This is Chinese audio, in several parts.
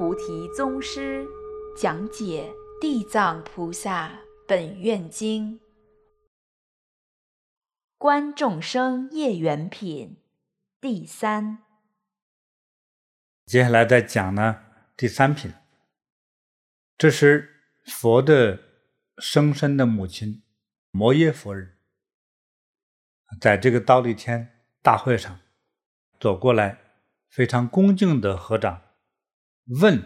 菩提宗师讲解《地藏菩萨本愿经》，观众生业缘品第三。接下来再讲呢，第三品。这是佛的生身的母亲摩耶夫人，在这个忉利天大会上走过来，非常恭敬的合掌。问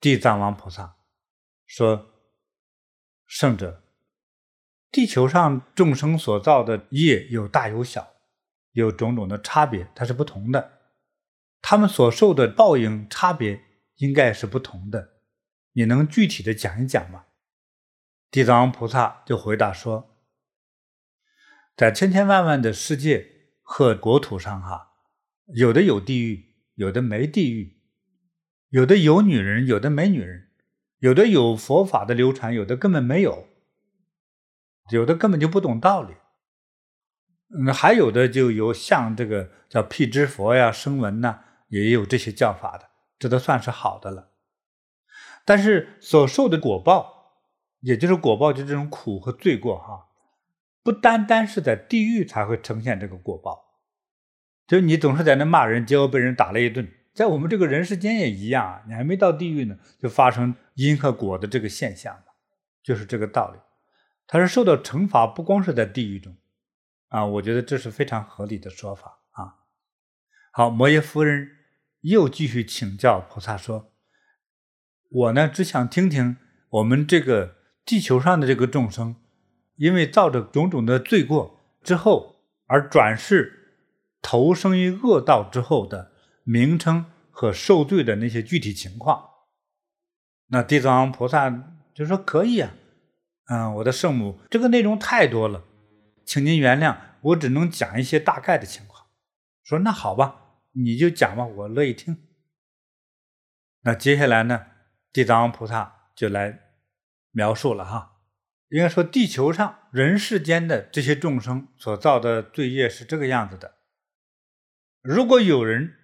地藏王菩萨说：“圣者，地球上众生所造的业有大有小，有种种的差别，它是不同的。他们所受的报应差别应该是不同的。你能具体的讲一讲吗？”地藏王菩萨就回答说：“在千千万万的世界和国土上，哈，有的有地狱，有的没地狱。”有的有女人，有的没女人；有的有佛法的流传，有的根本没有；有的根本就不懂道理。嗯，还有的就有像这个叫辟支佛呀、声闻呐，也有这些教法的，这都算是好的了。但是所受的果报，也就是果报，就这种苦和罪过，哈，不单单是在地狱才会呈现这个果报，就你总是在那骂人，结果被人打了一顿。在我们这个人世间也一样啊，你还没到地狱呢，就发生因和果的这个现象嘛，就是这个道理。他是受到惩罚，不光是在地狱中，啊，我觉得这是非常合理的说法啊。好，摩耶夫人又继续请教菩萨说：“我呢，只想听听我们这个地球上的这个众生，因为造着种种的罪过之后，而转世投生于恶道之后的。”名称和受罪的那些具体情况，那地藏王菩萨就说可以啊，嗯，我的圣母，这个内容太多了，请您原谅，我只能讲一些大概的情况。说那好吧，你就讲吧，我乐意听。那接下来呢，地藏王菩萨就来描述了哈，应该说地球上人世间的这些众生所造的罪业是这个样子的，如果有人。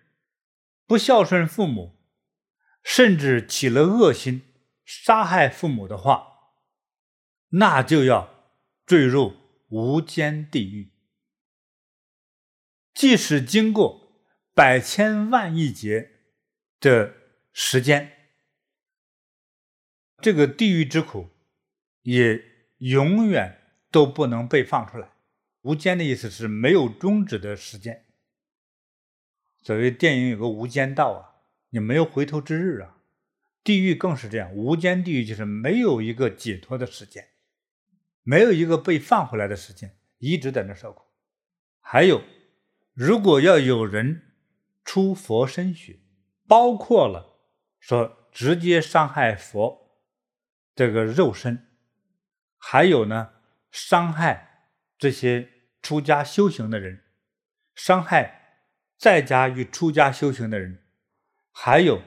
不孝顺父母，甚至起了恶心，杀害父母的话，那就要坠入无间地狱。即使经过百千万亿劫的时间，这个地狱之苦也永远都不能被放出来。无间的意思是没有终止的时间。所谓电影有个无间道啊，你没有回头之日啊。地狱更是这样，无间地狱就是没有一个解脱的时间，没有一个被放回来的时间，一直在那受苦。还有，如果要有人出佛身血，包括了说直接伤害佛这个肉身，还有呢，伤害这些出家修行的人，伤害。在家与出家修行的人，还有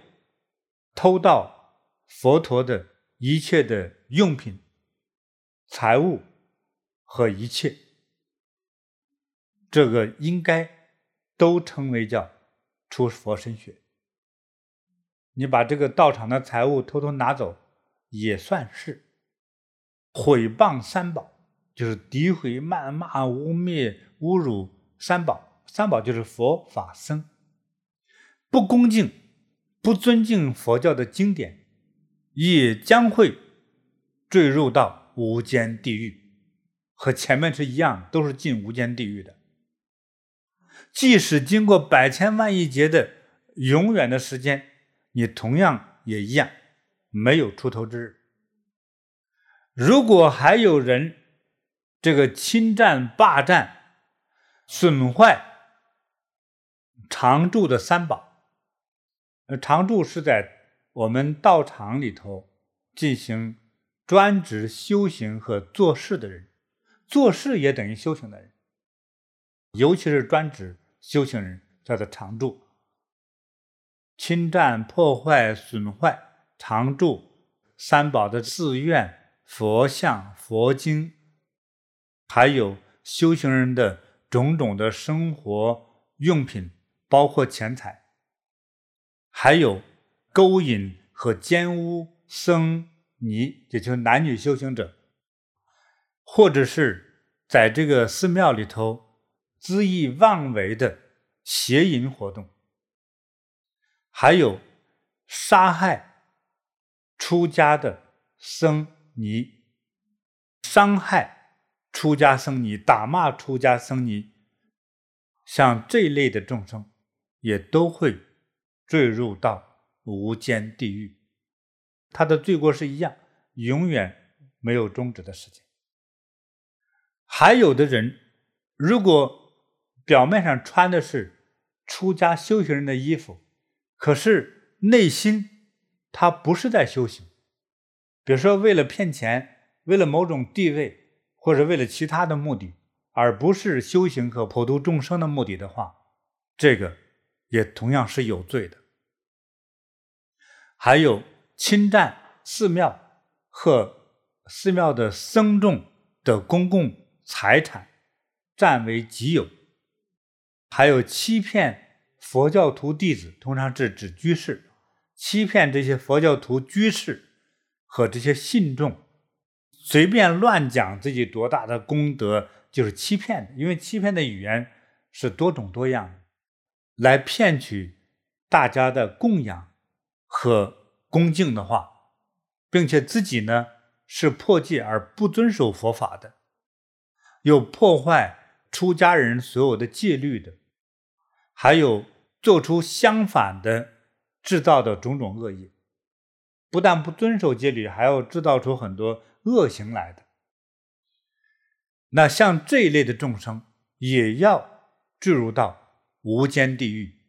偷盗佛陀的一切的用品、财物和一切，这个应该都称为叫出佛身血。你把这个道场的财物偷偷拿走，也算是毁谤三宝，就是诋毁、谩骂、污蔑、侮辱三宝。三宝就是佛法僧，不恭敬、不尊敬佛教的经典，也将会坠入到无间地狱，和前面是一样，都是进无间地狱的。即使经过百千万亿劫的永远的时间，你同样也一样，没有出头之日。如果还有人这个侵占、霸占、损坏，常住的三宝，呃，常住是在我们道场里头进行专职修行和做事的人，做事也等于修行的人，尤其是专职修行人叫做常住。侵占、破坏、损坏常住三宝的寺院、佛像、佛经，还有修行人的种种的生活用品。包括钱财，还有勾引和奸污僧尼，也就是男女修行者，或者是在这个寺庙里头恣意妄为的邪淫活动，还有杀害出家的僧尼，伤害出家僧尼，打骂出家僧尼，像这一类的众生，也都会坠入到无间地狱。他的罪过是一样，永远没有终止的时间。还有的人，如果表面上穿的是出家修行人的衣服，可是内心他不是在修行，比如说为了骗钱，为了某种地位，或者为了其他的目的，而不是修行和普度众生的目的的话，这个也同样是有罪的。还有侵占寺庙和寺庙的僧众的公共财产，占为己有；还有欺骗佛教徒弟子，通常是指居士，欺骗这些佛教徒居士和这些信众，随便乱讲自己多大的功德，就是欺骗的。因为欺骗的语言是多种多样的，来骗取大家的供养和恭敬的话。并且自己呢是破戒而不遵守佛法的，有破坏出家人所有的戒律的，还有做出相反的制造的种种恶业，不但不遵守戒律，还要制造出很多恶行来的。那像这一类的众生，也要坠入到无间地狱，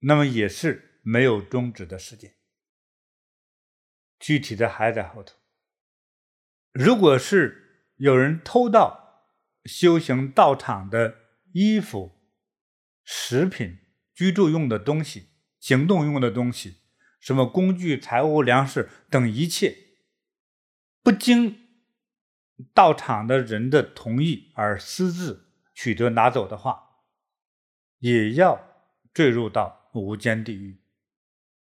那么也是没有终止的时间。具体的还在后头。如果是有人偷盗修行道场的衣服、食品、居住用的东西、行动用的东西，什么工具、财物、粮食等一切，不经道场的人的同意而私自取得拿走的话，也要坠入到无间地狱，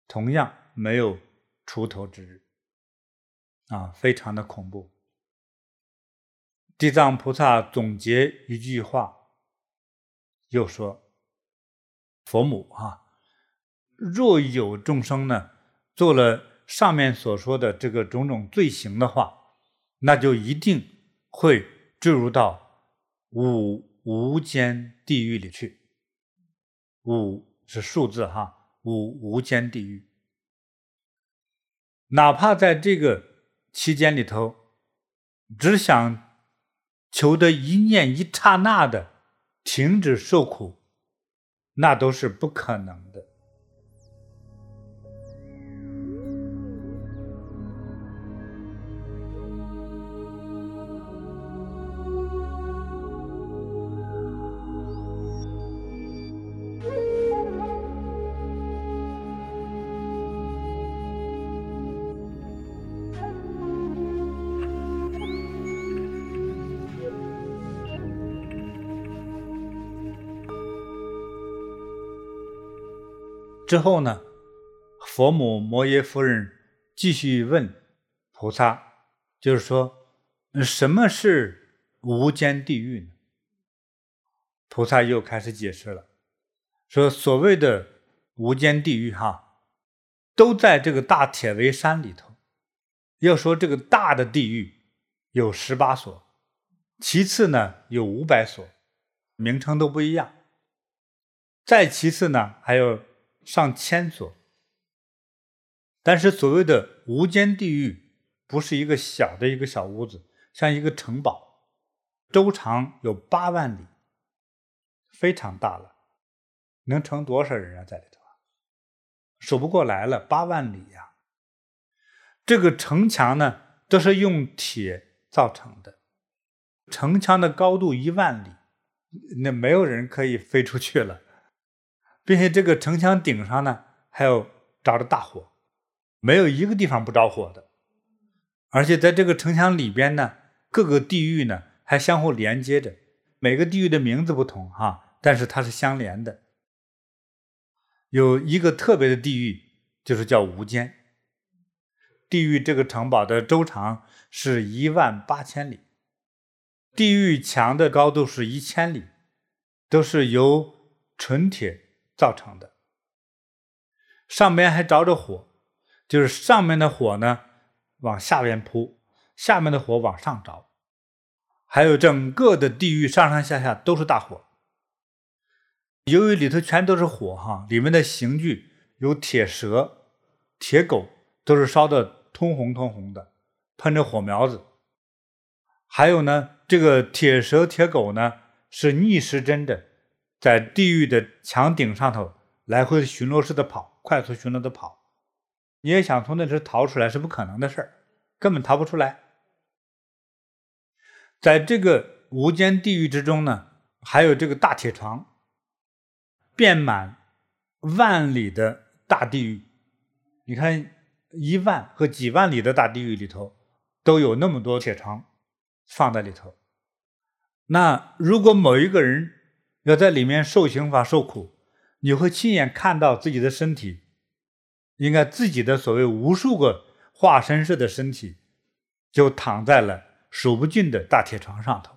同样没有。出头之日，啊，非常的恐怖。地藏菩萨总结一句话，又说：“佛母啊，若有众生呢，做了上面所说的这个种种罪行的话，那就一定会坠入到五无间地狱里去。五是数字哈，五无间地狱。”哪怕在这个期间里头，只想求得一念一刹那的停止受苦，那都是不可能的。之后呢，佛母摩耶夫人继续问菩萨，就是说，什么是无间地狱呢？菩萨又开始解释了，说所谓的无间地狱，哈，都在这个大铁围山里头。要说这个大的地狱有十八所，其次呢有五百所，名称都不一样。再其次呢还有。上千所，但是所谓的无间地狱不是一个小的一个小屋子，像一个城堡，周长有八万里，非常大了，能盛多少人啊？在里头啊，数不过来了，八万里呀！这个城墙呢，都是用铁造成的，城墙的高度一万里，那没有人可以飞出去了。并且这个城墙顶上呢，还有着着大火，没有一个地方不着火的。而且在这个城墙里边呢，各个地域呢还相互连接着，每个地域的名字不同哈，但是它是相连的。有一个特别的地域就是叫无间。地狱这个城堡的周长是一万八千里，地狱墙的高度是一千里，都是由纯铁造成的。上面还着着火，就是上面的火呢往下边扑，下面的火往上着，还有整个的地狱上上下下都是大火。由于里头全都是火哈，里面的刑具有铁蛇、铁狗，都是烧的通红通红的，喷着火苗子。还有呢，这个铁蛇、铁狗呢是逆时针的，在地狱的墙顶上头来回巡逻似的跑，快速巡逻的跑。你也想从那里逃出来是不可能的事儿，根本逃不出来。在这个无间地狱之中呢，还有这个大铁床。遍满万里的大地狱，你看一万和几万里的大地狱里头，都有那么多铁床放在里头。那如果某一个人要在里面受刑罚、受苦，你会亲眼看到自己的身体，应该自己的所谓无数个化身式的身体，就躺在了数不尽的大铁床上头。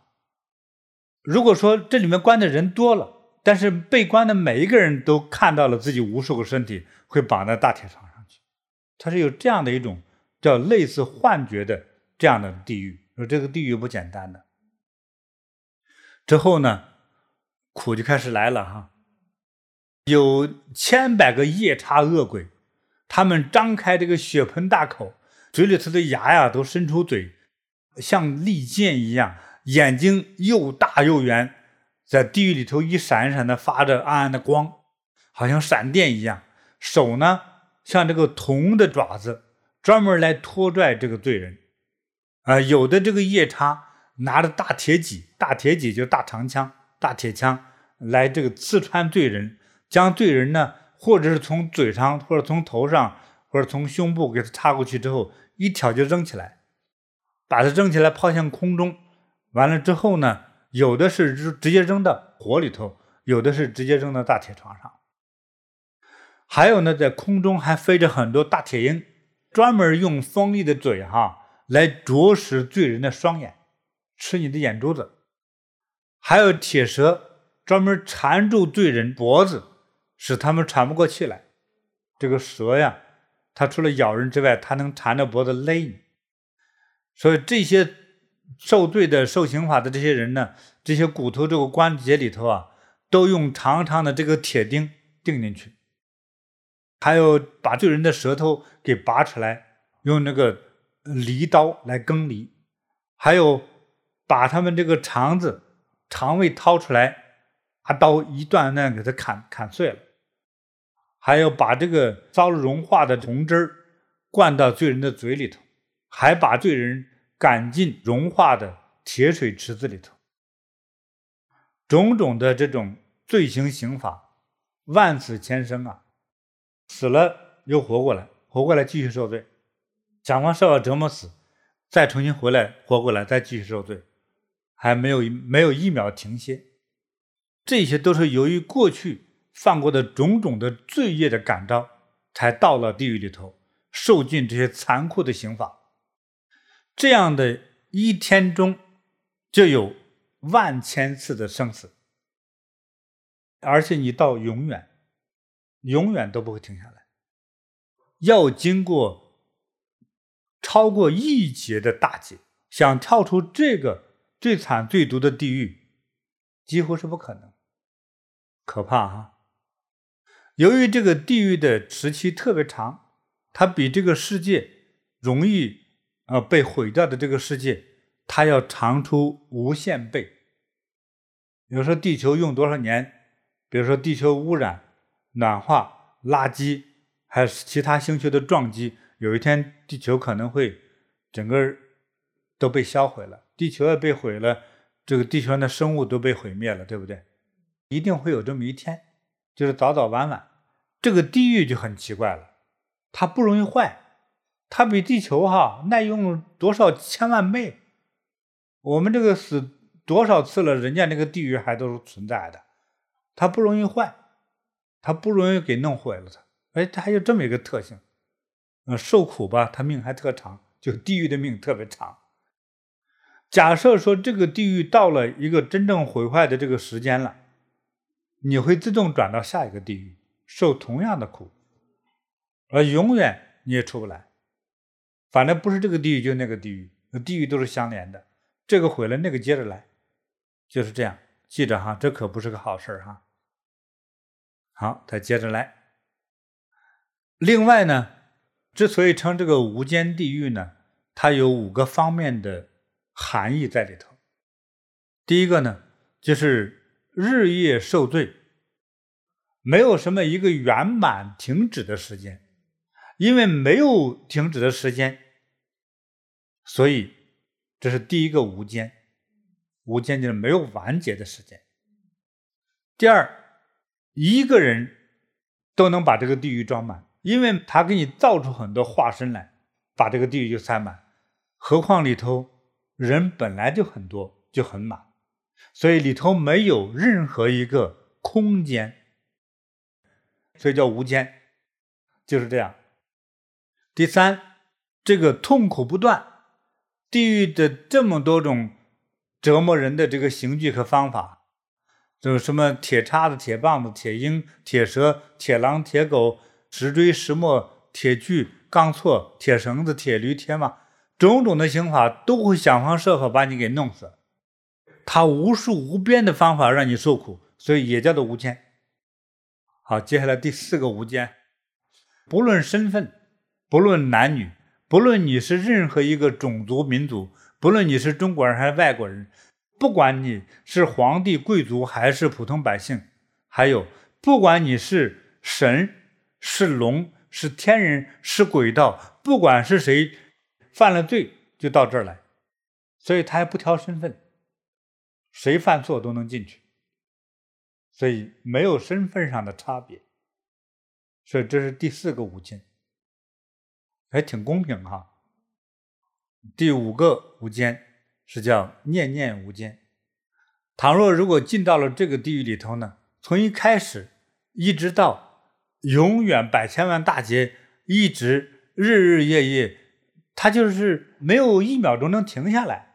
如果说这里面关的人多了，但是被关的每一个人都看到了自己无数个身体会绑在大铁床上去，它是有这样的一种叫类似幻觉的这样的地狱。说这个地狱不简单的。之后呢，苦就开始来了哈，有千百个夜叉恶鬼，他们张开这个血盆大口，嘴里头的牙呀都伸出嘴，像利剑一样，眼睛又大又圆。在地狱里头一闪一闪的发着暗暗的光，好像闪电一样。手呢，像这个铜的爪子，专门来拖拽这个罪人。啊、有的这个夜叉拿着大铁戟，大铁戟就大长枪、大铁枪来这个刺穿罪人，将罪人呢，或者是从嘴上，或者从头上，或者从胸部给他插过去之后，一挑就扔起来，把它扔起来抛向空中。完了之后呢，有的是直接扔到火里头，有的是直接扔到大铁床上，还有呢，在空中还飞着很多大铁鹰，专门用锋利的嘴哈来啄食罪人的双眼，吃你的眼珠子。还有铁蛇专门缠住罪人脖子，使他们喘不过气来。这个蛇呀，它除了咬人之外，它能缠着脖子勒你。所以这些。受罪的、受刑法的这些人呢，这些骨头这个关节里头啊，都用长长的这个铁钉钉进去，还有把罪人的舌头给拔出来，用那个犁刀来耕犁，还有把他们这个肠子、肠胃掏出来，拿刀一段段给他砍砍碎了，还有把这个遭融化的铜汁儿灌到罪人的嘴里头，还把罪人。赶进融化的铁水池子里头，种种的这种罪行刑法，万死千生啊，死了又活过来，活过来继续受罪，想方设法折磨死，再重新回来活过来，再继续受罪，还没有没有一秒停歇，这些都是由于过去犯过的种种的罪业的感召，才到了地狱里头受尽这些残酷的刑罚。这样的一天中，就有万千次的生死，而且你到永远，永远都不会停下来，要经过超过亿劫的大劫，想跳出这个最惨最毒的地狱，几乎是不可能，可怕哈！由于这个地狱的时期特别长，它比这个世界容易。啊，被毁掉的这个世界，它要长出无限倍。比如说地球用多少年？比如说地球污染、暖化、垃圾，还有其他星球的撞击，有一天地球可能会整个都被销毁了。地球要被毁了，这个地球上的生物都被毁灭了，对不对？一定会有这么一天，就是早早晚晚。这个地狱就很奇怪了，它不容易坏。它比地球哈耐用多少千万倍？我们这个死多少次了，人家那个地狱还都是存在的。它不容易坏，它不容易给弄毁了它。哎，它还有这么一个特性，呃，受苦吧，它命还特长，就地狱的命特别长。假设说这个地狱到了一个真正毁坏的这个时间了，你会自动转到下一个地狱，受同样的苦，而永远你也出不来。反正不是这个地狱就那个地狱，那地狱都是相连的，这个毁了那个接着来，就是这样。记着哈，这可不是个好事哈。好，再接着来。另外呢，之所以称这个无间地狱呢，它有五个方面的含义在里头。第一个呢，就是日夜受罪，没有什么一个圆满停止的时间，因为没有停止的时间，所以这是第一个无间。无间就是没有完结的时间。第二，一个人都能把这个地狱装满，因为他给你造出很多化身来，把这个地狱就塞满。何况里头人本来就很多，就很满，所以里头没有任何一个空间，所以叫无间，就是这样。第三，这个痛苦不断，地狱的这么多种。折磨人的这个刑具和方法，就是什么铁叉子、铁棒子、铁鹰、铁蛇、铁狼、铁狗、石锥、石磨、铁锯、钢锉、铁绳子、铁驴、铁马，种种的刑法都会想方设法把你给弄死。他无数无边的方法让你受苦，所以也叫做无间。好，接下来第四个无间，不论身份，不论男女，不论你是任何一个种族民族。不论你是中国人还是外国人，不管你是皇帝贵族还是普通百姓，还有不管你是神是龙是天人是鬼道，不管是谁犯了罪，就到这儿来，所以他还不挑身份，谁犯错都能进去，所以没有身份上的差别，所以这是第四个无间，还挺公平哈。第五个无间是叫念念无间。倘若如果进到了这个地狱里头呢，从一开始一直到永远百千万大劫，一直日日夜夜，它就是没有一秒钟能停下来，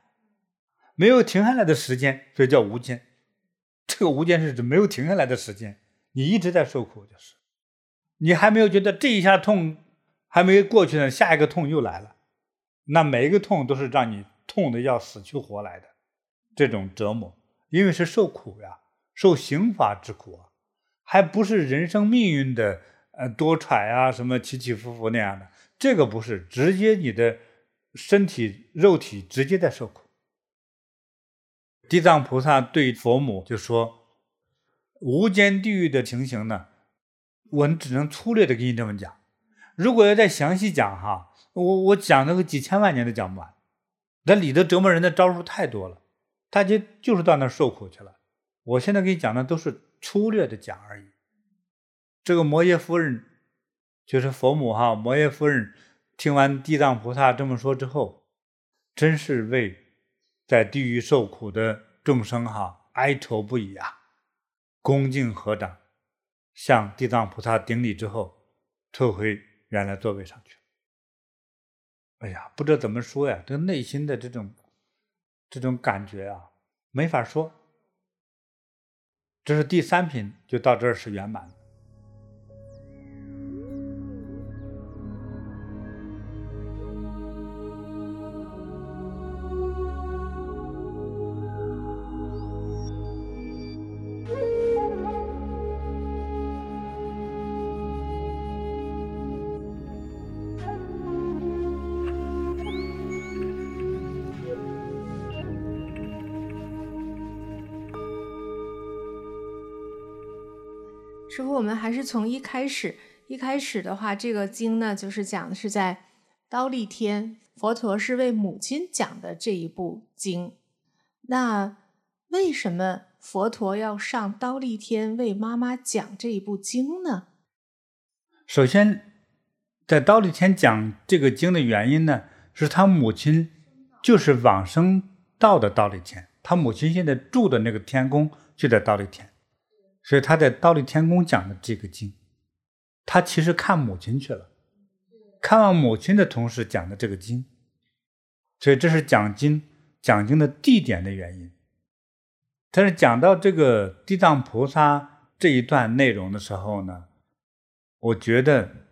没有停下来的时间，所以叫无间。这个无间是指没有停下来的时间，你一直在受苦，就是你还没有觉得这一下痛还没过去呢，下一个痛又来了。那每一个痛都是让你痛得要死去活来的这种折磨，因为是受苦呀，受刑罚之苦啊，还不是人生命运的呃多舛啊，什么起起伏伏那样的，这个不是，直接你的身体肉体直接在受苦。地藏菩萨对佛母就说：“无间地狱的情形呢，我只能粗略的给你这么讲，如果要再详细讲哈。”我我讲那个几千万年都讲不完，那里头折磨人的招数太多了，大家就是到那受苦去了。我现在给你讲的都是粗略的讲而已。这个摩耶夫人就是佛母哈，摩耶夫人听完地藏菩萨这么说之后，真是为在地狱受苦的众生哈哀愁不已啊，恭敬合掌，向地藏菩萨顶礼之后，退回原来座位上去。哎呀，不知道怎么说呀，这内心的这种这种感觉啊，没法说。这是第三品，就到这儿是圆满。师还是从一开始，一开始的话，这个经呢，就是讲的是在刀利天，佛陀是为母亲讲的这一部经。那为什么佛陀要上刀利天为妈妈讲这一部经呢？首先，在刀立天讲这个经的原因呢，是他母亲就是往生道的忉利天，他母亲现在住的那个天宫就在刀立天。所以他在忉利天宫讲的这个经，他其实看母亲去了，看望母亲的同时讲的这个经，所以这是讲经讲经的地点的原因。但是讲到这个地藏菩萨这一段内容的时候呢，我觉得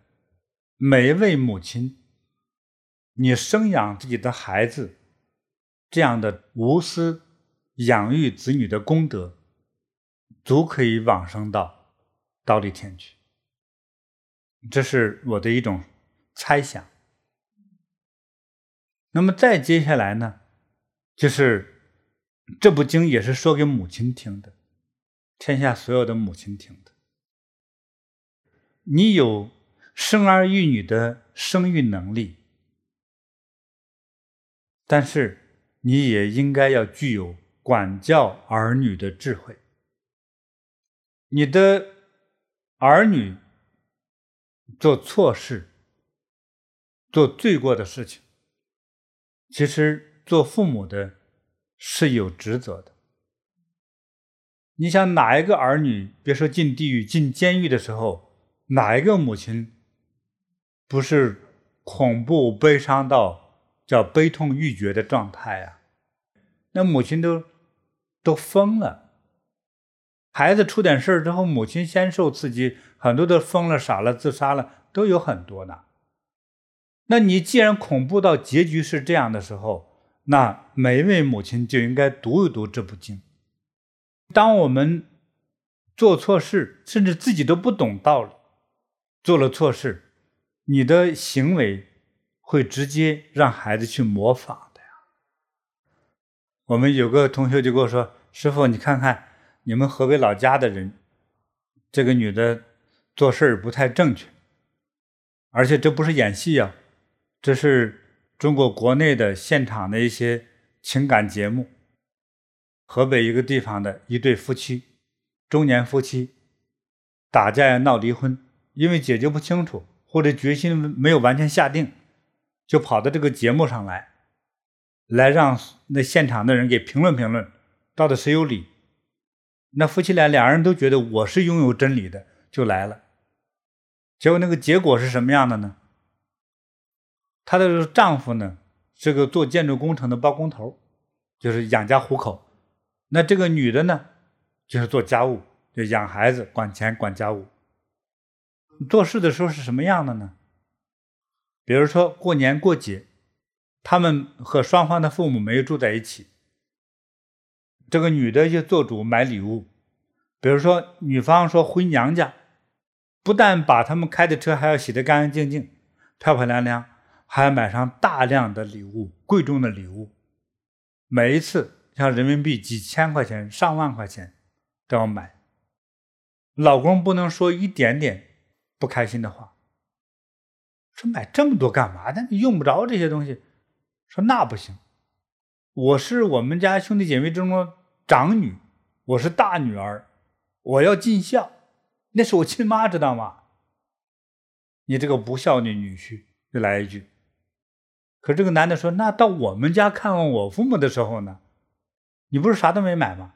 每一位母亲，你生养自己的孩子，这样的无私养育子女的功德，足可以往生到忉利天去。这是我的一种猜想。那么再接下来呢，就是这部经也是说给母亲听的，天下所有的母亲听的。你有生儿育女的生育能力，但是你也应该要具有管教儿女的智慧。你的儿女。做错事、做罪过的事情，其实做父母的是有职责的。你想哪一个儿女，别说进地狱、进监狱的时候，哪一个母亲不是恐怖、悲伤到叫悲痛欲绝的状态啊？那母亲都都疯了。孩子出点事儿之后，母亲先受刺激。很多都疯了、傻了、自杀了，都有很多呢。那你既然恐怖到结局是这样的时候，那每一位母亲就应该读一读这部经。当我们做错事，甚至自己都不懂道理，做了错事，你的行为会直接让孩子去模仿的呀。我们有个同学就跟我说：“师傅，你看看你们河北老家的人，这个女的。”做事不太正确，而且这不是演戏啊，这是中国国内的现场的一些情感节目。河北一个地方的一对夫妻，中年夫妻，打架闹离婚，因为解决不清楚或者决心没有完全下定，就跑到这个节目上来，来让那现场的人给评论评论，到底谁有理。那夫妻俩两人都觉得我是拥有真理的，就来了。结果那个结果是什么样的呢？她的丈夫呢是个做建筑工程的包工头，就是养家糊口。那这个女的呢，就是做家务，就养孩子、管钱、管家务。做事的时候是什么样的呢？比如说过年过节，他们和双方的父母没有住在一起，这个女的就做主买礼物。比如说女方说回娘家。不但把他们开的车还要洗得干干净净、漂漂亮亮，还要买上大量的礼物，贵重的礼物。每一次像人民币几千块钱、上万块钱都要买。老公不能说一点点不开心的话，说买这么多干嘛的？你用不着这些东西。说那不行，我是我们家兄弟姐妹之中长女，我是大女儿，我要尽孝。那是我亲妈，知道吗？你这个不孝女女婿，就来一句。可这个男的说：“那到我们家看望我父母的时候呢？你不是啥都没买吗？”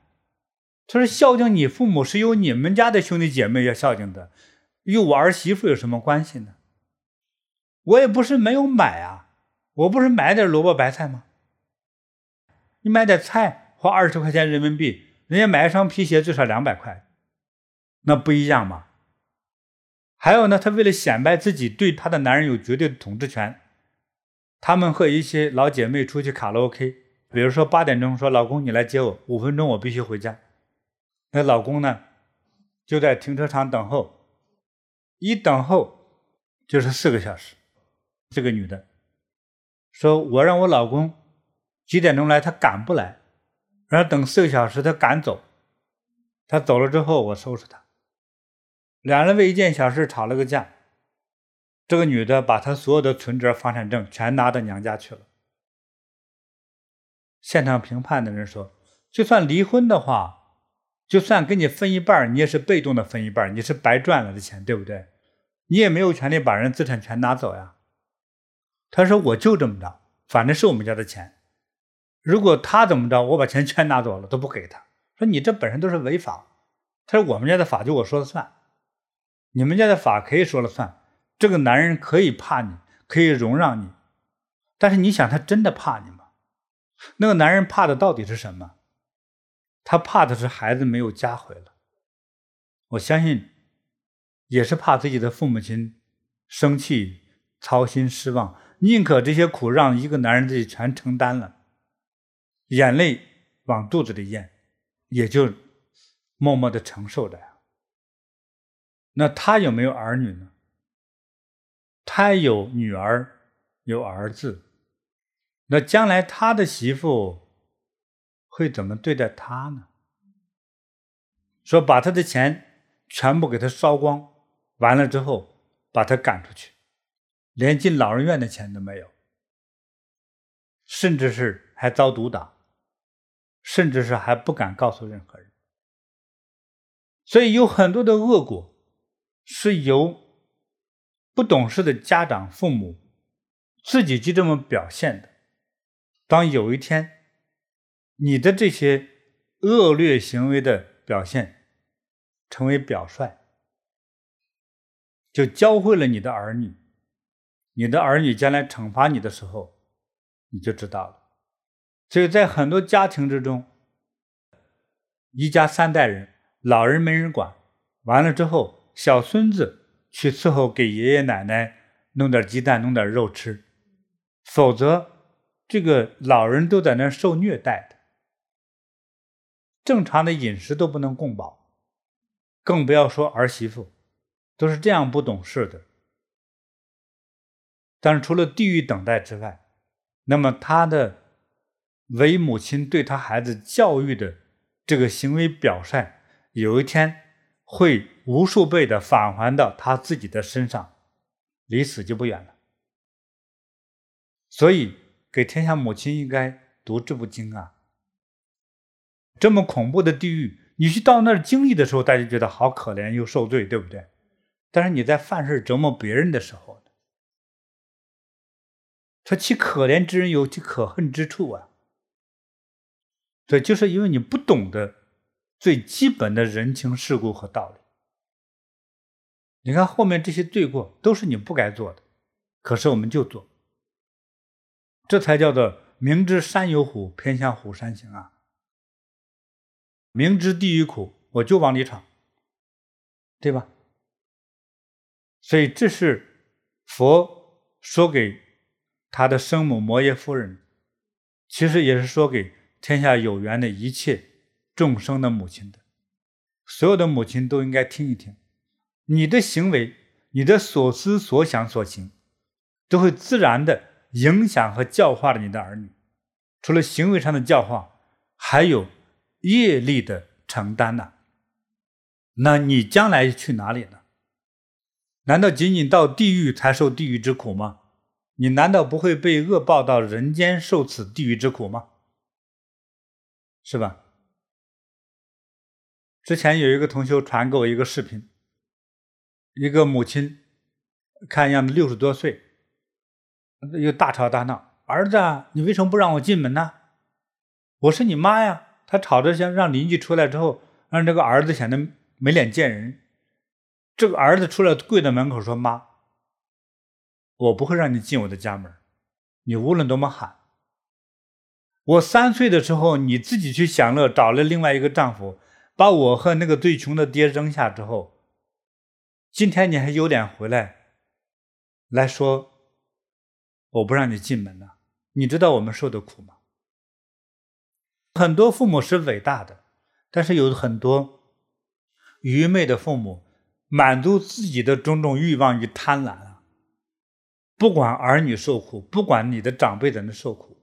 他说：“孝敬你父母是由你们家的兄弟姐妹要孝敬的，与我儿媳妇有什么关系呢？我也不是没有买啊，我不是买点萝卜白菜吗？你买点菜花二十块钱人民币，人家买一双皮鞋最少两百块。”那不一样嘛？还有呢，她为了显摆自己对她的男人有绝对的统治权，他们和一些老姐妹出去卡拉 OK，比如说八点钟说老公你来接我，五分钟我必须回家。那老公呢，就在停车场等候，一等候就是四个小时。这个女的说：“我让我老公几点钟来，他赶不来，然后等四个小时，他赶走，他走了之后我收拾他。”两人为一件小事吵了个架，这个女的把她所有的存折、房产证全拿到娘家去了。现场评判的人说：“就算离婚的话，就算跟你分一半，你也是被动的分一半，你是白赚了的钱，对不对？你也没有权利把人资产全拿走呀。”他说：“我就这么着，反正是我们家的钱。如果他怎么着，我把钱全拿走了都不给他。说你这本身都是违法。他说我们家的法就我说了算。”你们家的法可以说了算，这个男人可以怕你，可以容让你，但是你想，他真的怕你吗？那个男人怕的到底是什么？他怕的是孩子没有家回了。我相信，也是怕自己的父母亲生气、操心、失望，宁可这些苦让一个男人自己全承担了，眼泪往肚子里咽，也就默默的承受着呀。那他有没有儿女呢？他有女儿，有儿子，那将来他的媳妇会怎么对待他呢？说把他的钱。全部给他烧光，完了之后把他赶出去，连进老人院的钱都没有，甚至是还遭毒打，甚至是还不敢告诉任何人。所以有很多的恶果是由不懂事的家长、父母自己就这么表现的。当有一天你的这些恶劣行为的表现，成为表率，就教会了你的儿女。你的儿女将来惩罚你的时候，你就知道了。所以在很多家庭之中，一家三代人，老人没人管，完了之后，小孙子去伺候给爷爷奶奶弄点鸡蛋、弄点肉吃，否则这个老人都在那受虐待的，正常的饮食都不能供饱。更不要说儿媳妇，都是这样不懂事的。但是除了地狱等待之外，那么他的为母亲对他孩子教育的这个行为表率，有一天会无数倍的返还到他自己的身上，离死就不远了。所以给天下母亲应该读这部经啊，这么恐怖的地狱。你去到那儿经历的时候，大家觉得好可怜又受罪，对不对？但是你在犯事折磨别人的时候，他其可怜之人有其可恨之处啊。对，就是因为你不懂得最基本的人情世故和道理。你看后面这些罪过都是你不该做的，可是我们就做，这才叫做明知山有虎，偏向虎山行啊。明知地狱苦，我就往里闯，对吧？所以这是佛说给他的生母摩耶夫人，其实也是说给天下有缘的一切众生的母亲的。所有的母亲都应该听一听，你的行为、你的所思所想所行，都会自然的影响和教化了你的儿女。除了行为上的教化，还有。业力的承担呢？那你将来去哪里呢？难道仅仅到地狱才受地狱之苦吗？你难道不会被恶报到人间受此地狱之苦吗？是吧？之前有一个同学传给我一个视频，一个母亲看样子六十多岁，又大吵大闹：“儿子，你为什么不让我进门呢？我是你妈呀！”他吵着想让邻居出来之后，让这个儿子显得没脸见人。这个儿子出来跪在门口说：“妈，我不会让你进我的家门，你无论多么喊。我三岁的时候你自己去享乐，找了另外一个丈夫，把我和那个最穷的爹扔下之后，今天你还有脸回来来说我不让你进门呢？你知道我们受的苦吗？”很多父母是伟大的，但是有很多愚昧的父母，满足自己的种种欲望与贪婪啊！不管儿女受苦，不管你的长辈在那受苦，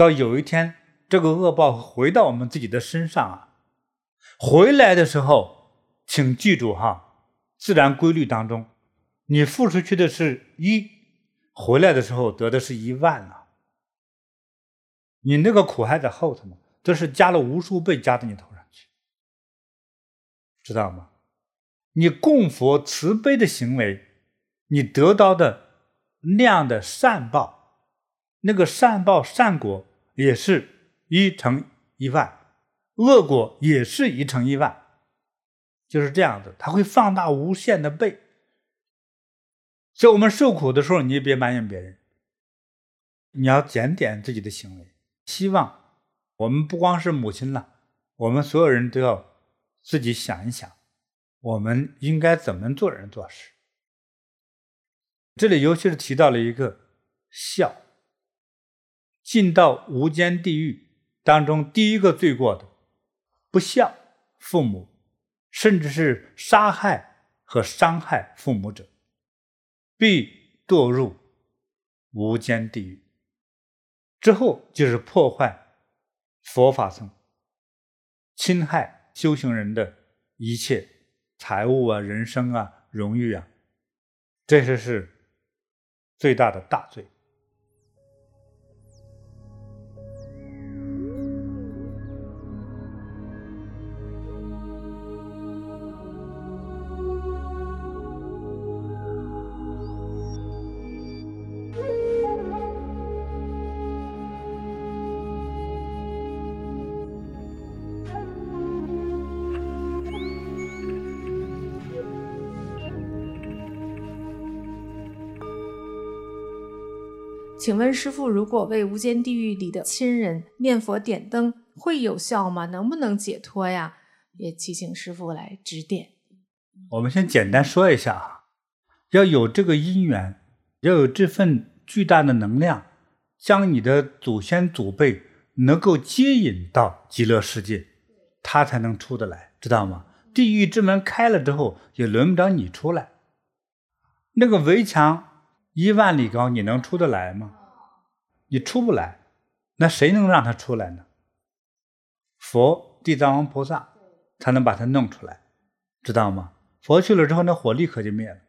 到有一天这个恶报回到我们自己的身上啊！回来的时候，请记住哈，自然规律当中，你付出去的是一，回来的时候得的是一万啊！你那个苦还在后头呢，这是加了无数倍加到你头上去，知道吗？你供佛慈悲的行为，你得到的那样的善报，那个善报善果也是一乘一万，恶果也是一乘一万。就是这样子，它会放大无限的倍。所以我们受苦的时候，你也别埋怨别人，你要检点自己的行为。希望我们不光是母亲了，我们所有人都要自己想一想，我们应该怎么做人做事。这里尤其是提到了一个孝，进到无间地狱当中第一个罪过的，不孝父母，甚至是杀害和伤害父母者。必堕入无间地狱，之后就是破坏佛法僧，侵害修行人的一切财物啊、人生啊、荣誉啊，这些是最大的大罪。请问师傅，如果为无间地狱里的亲人念佛点灯，会有效吗？能不能解脱呀？也祈请师傅来指点。我们先简单说一下啊，要有这个因缘，要有这份巨大的能量，将你的祖先祖辈能够接引到极乐世界，他才能出得来，知道吗？地狱之门开了之后，也轮不着你出来。那个围墙。一万里高，你能出得来吗？你出不来，那谁能让他出来呢？佛、地藏王菩萨才能把他弄出来，知道吗？佛去了之后，那火立刻就灭了，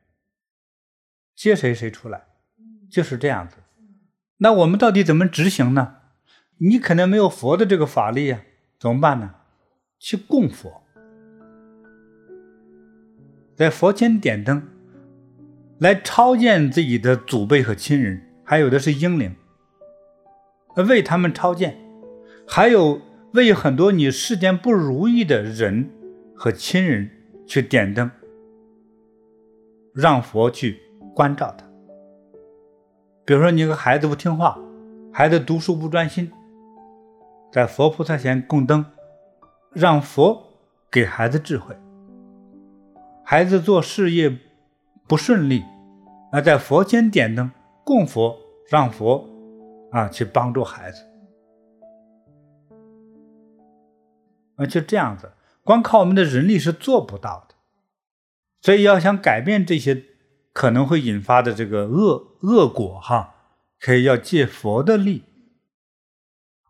接谁谁出来，就是这样子。那我们到底怎么执行呢？你可能没有佛的这个法力呀，怎么办呢？去供佛，在佛前点灯。来超荐自己的祖辈和亲人，还有的是英灵，为他们超荐，还有为很多你世间不如意的人和亲人去点灯，让佛去关照他。比如说，你个孩子不听话，孩子读书不专心，在佛菩萨前供灯，让佛给孩子智慧。孩子做事业不顺利。那在佛前点灯供佛，让佛啊去帮助孩子，啊就这样子，光靠我们的人力是做不到的，所以要想改变这些可能会引发的这个恶恶果哈，可以要借佛的力，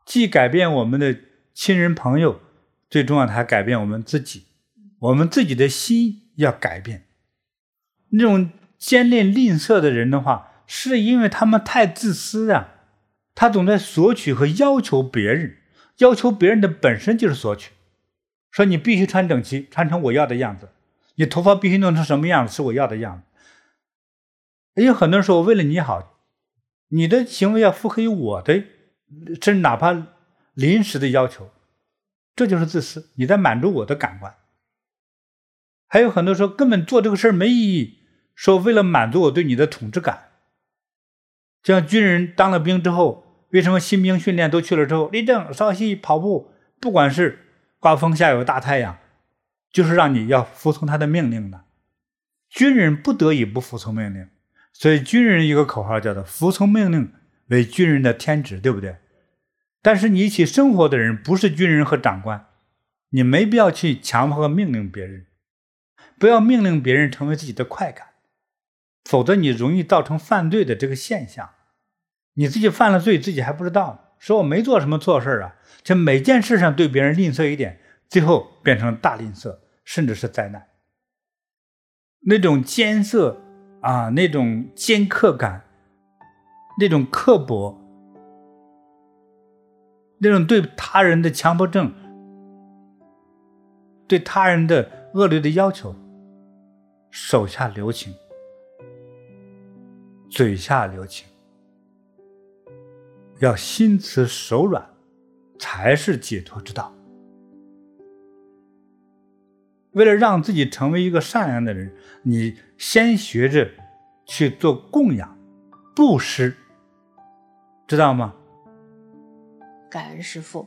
既改变我们的亲人朋友，最重要的还改变我们自己，我们自己的心要改变，那种。奸吝吝啬的人的话，是因为他们太自私啊，他总在索取和要求别人，要求别人的本身就是索取。说你必须穿整齐，穿成我要的样子，你头发必须弄成什么样子是我要的样子。也有很多人说，我为了你好，你的行为要符合于我的，甚至哪怕临时的要求，这就是自私，你在满足我的感官。还有很多说根本做这个事儿没意义。说为了满足我对你的统治感，像军人当了兵之后，为什么新兵训练都去了之后立正、稍息、跑步，不管是刮风下有大太阳，就是让你要服从他的命令呢？军人不得已不服从命令，所以军人一个口号叫做“服从命令为军人的天职”，对不对？但是你一起生活的人不是军人和长官，你没必要去强迫和命令别人，不要命令别人成为自己的快感。否则，你容易造成犯罪的这个现象。你自己犯了罪，自己还不知道，说我没做什么错事啊，这每件事上对别人吝啬一点，最后变成大吝啬，甚至是灾难。那种艰涩啊，那种尖刻感，那种刻薄，那种对他人的强迫症，对他人的恶劣的要求，手下留情。嘴下留情，要心慈手软，才是解脱之道。为了让自己成为一个善良的人，你先学着去做供养、布施，知道吗？感恩师父。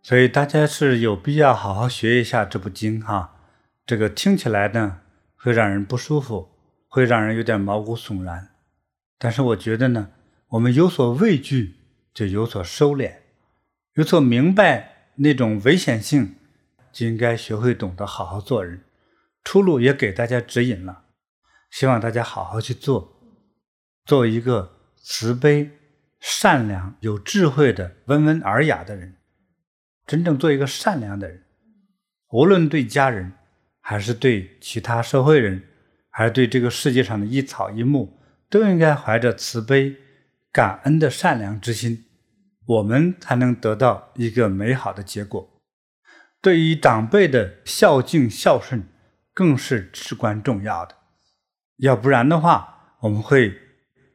所以大家是有必要好好学一下这部经哈。这个听起来呢，会让人不舒服，会让人有点毛骨悚然。但是我觉得呢，我们有所畏惧，就有所收敛，有所明白。那种危险性，就应该学会懂得好好做人。出路也给大家指引了，希望大家好好去做，做一个慈悲、善良、有智慧的、温文尔雅的人，真正做一个善良的人。无论对家人，还是对其他社会人，还是对这个世界上的一草一木，都应该怀着慈悲、感恩的善良之心。我们才能得到一个美好的结果。对于长辈的孝敬孝顺，更是至关重要的。要不然的话，我们会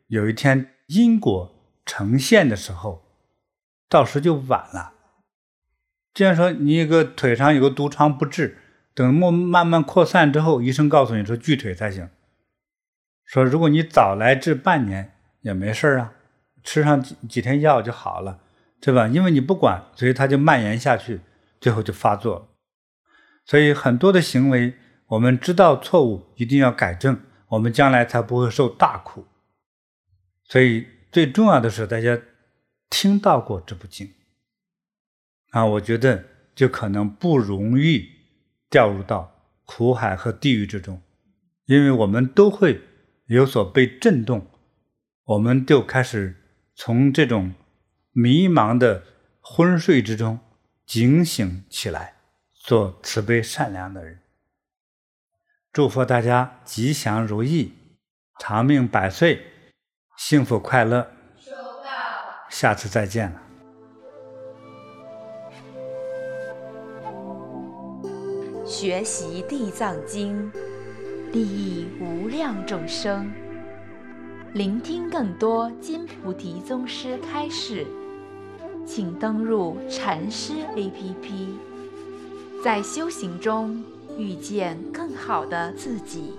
有一天因果呈现的时候，到时就晚了。既然说你一个腿上有个毒疮不治，等慢慢慢扩散之后，医生告诉你说锯腿才行。说如果你早来治半年也没事啊，吃上几几天药就好了。对吧？因为你不管，所以它就蔓延下去，最后就发作了。所以很多的行为，我们知道错误，一定要改正，我们将来才不会受大苦。所以最重要的是，大家听到过这部经啊，我觉得就可能不容易掉入到苦海和地狱之中，因为我们都会有所被震动，我们就开始从这种。迷茫的昏睡之中，警醒起来，做慈悲善良的人。祝福大家吉祥如意，长命百岁，幸福快乐。收到。下次再见了。学习地藏经，利益无量众生。聆听更多金菩提宗师开示。请登录禅师 APP，在修行中遇见更好的自己。